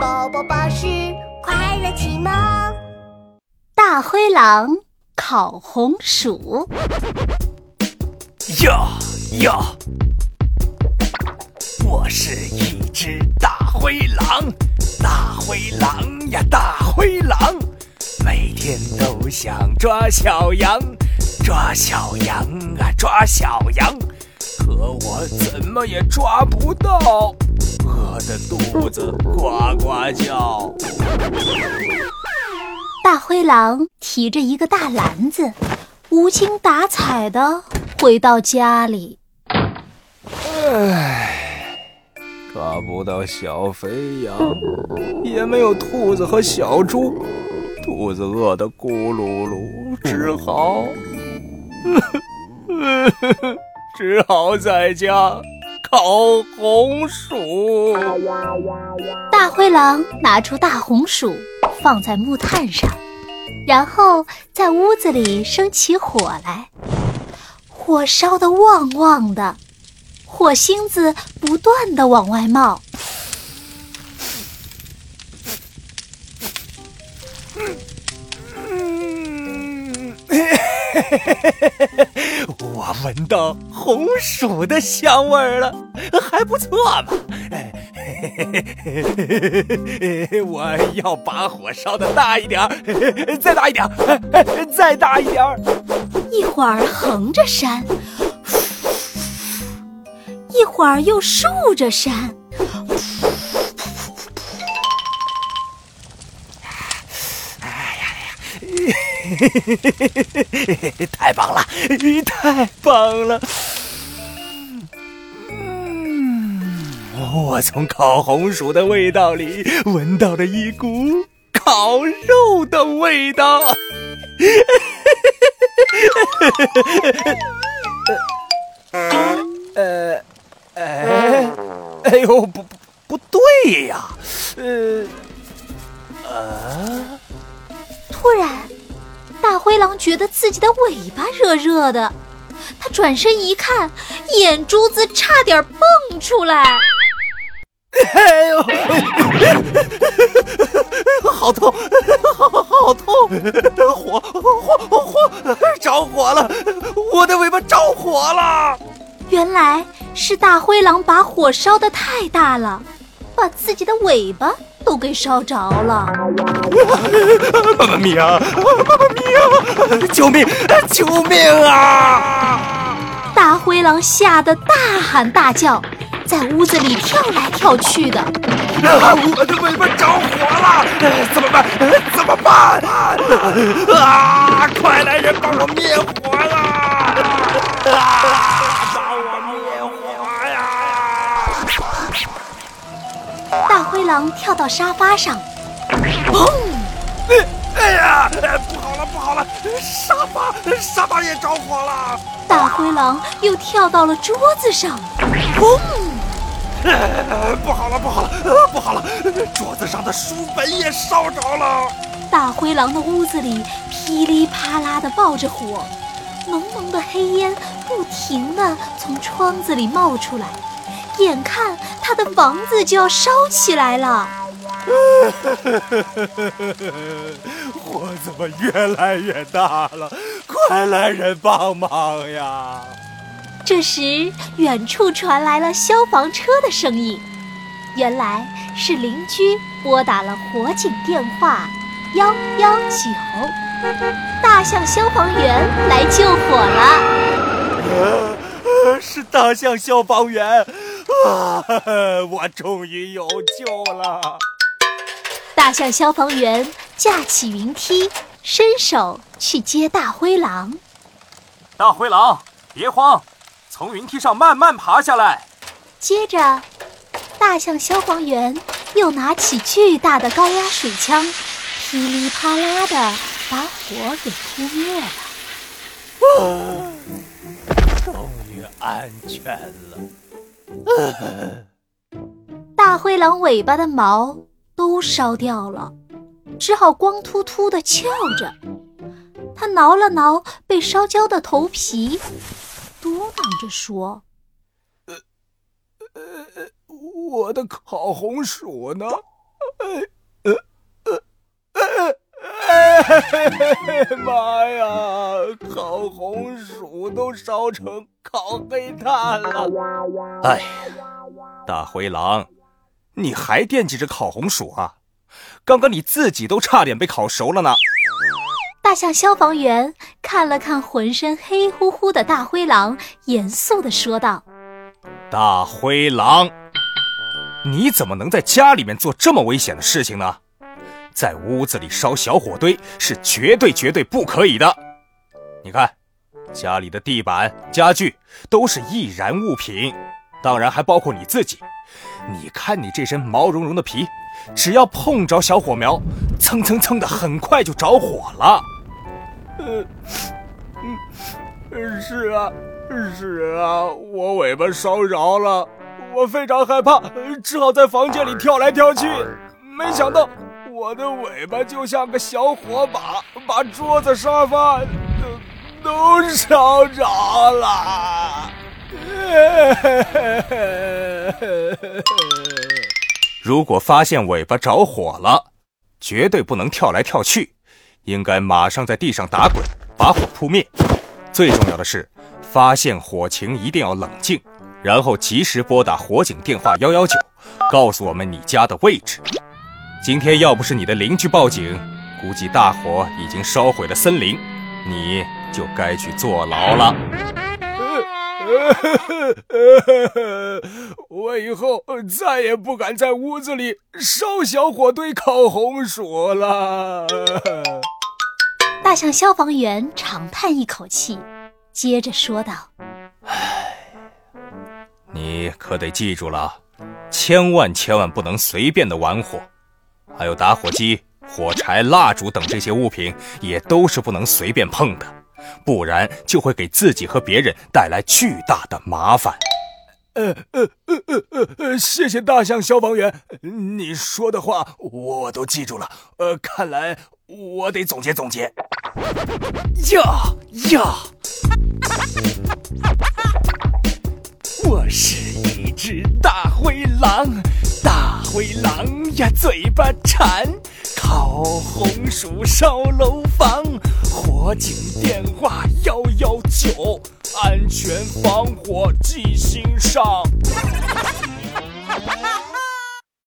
宝宝巴士快乐启蒙。大灰狼烤红薯。呀呀！我是一只大灰狼，大灰狼呀，大灰狼，每天都想抓小羊，抓小羊啊，抓小羊，可我怎么也抓不到，我的肚子呱呱叫。大灰狼提着一个大篮子，无精打采的回到家里。唉。抓不到小肥羊，也没有兔子和小猪，肚子饿得咕噜噜，只好，只好在家烤红薯。大灰狼拿出大红薯放在木炭上，然后在屋子里生起火来，火烧得旺旺的。火星子不断的往外冒，我闻到红薯的香味儿了，还不错嘛！我要把火烧的大一点儿，再大一点儿，再大一点。一会儿横着扇。一会儿又竖着扇，嘿嘿嘿太棒了，太棒了！嗯，我从烤红薯的味道里闻到了一股烤肉的味道。呃。哎，哎呦，不不不对呀，呃，啊！突然，灰狼觉得自己的尾巴热热的，他转身一看，眼珠子差点蹦出来。哎呦，好痛，好好痛！火火火，着火了！我的尾巴着火了！原来是大灰狼把火烧的太大了，把自己的尾巴都给烧着了。妈妈咪呀！妈妈咪呀！救命！救命啊！大灰狼吓得大喊大叫，在屋子里跳来跳去的。啊我的尾巴着火了，怎么办？怎么办？啊！快来人帮我灭火呀！狼跳到沙发上，砰！哎呀，不好了，不好了，沙发，沙发也着火了。大灰狼又跳到了桌子上，砰！不好了，不好了，不好了，桌子上的书本也烧着了。大灰狼的屋子里噼里啪啦的爆着火，浓浓的黑烟不停的从窗子里冒出来。眼看他的房子就要烧起来了，火怎么越来越大了？快来人帮忙呀！这时，远处传来了消防车的声音，原来是邻居拨打了火警电话幺幺九，大象消防员来救火了。是大象消防员。啊！我终于有救了！大象消防员架起云梯，伸手去接大灰狼。大灰狼，别慌，从云梯上慢慢爬下来。接着，大象消防员又拿起巨大的高压水枪，噼里啪啦的把火给扑灭了。哦！终于安全了。大灰狼尾巴的毛都烧掉了，只好光秃秃的翘着。他挠了挠被烧焦的头皮，嘟囔着说：“，我的烤红薯呢？妈呀！烤红薯都烧成烤黑炭了。哎，大灰狼，你还惦记着烤红薯啊？刚刚你自己都差点被烤熟了呢。大象消防员看了看浑身黑乎乎的大灰狼，严肃地说道：“大灰狼，你怎么能在家里面做这么危险的事情呢？在屋子里烧小火堆是绝对绝对不可以的。你看，家里的地板、家具都是易燃物品，当然还包括你自己。你看你这身毛茸茸的皮，只要碰着小火苗，蹭蹭蹭的，很快就着火了。”嗯，嗯，是啊，是啊，我尾巴烧着了，我非常害怕，只好在房间里跳来跳去。没想到我的尾巴就像个小火把，把桌子、沙发都都烧着了。如果发现尾巴着火了，绝对不能跳来跳去。应该马上在地上打滚，把火扑灭。最重要的是，发现火情一定要冷静，然后及时拨打火警电话幺幺九，告诉我们你家的位置。今天要不是你的邻居报警，估计大火已经烧毁了森林，你就该去坐牢了。我以后再也不敢在屋子里烧小火堆烤红薯了。大象消防员长叹一口气，接着说道：“唉，你可得记住了，千万千万不能随便的玩火，还有打火机、火柴、蜡烛等这些物品也都是不能随便碰的，不然就会给自己和别人带来巨大的麻烦。”呃呃呃呃呃，谢谢大象消防员，你说的话我都记住了。呃，看来我得总结总结。呀呀！我是一只大灰狼，大灰狼呀，嘴巴馋，烤红薯烧楼房，火警电话幺幺九。安全防火记心上。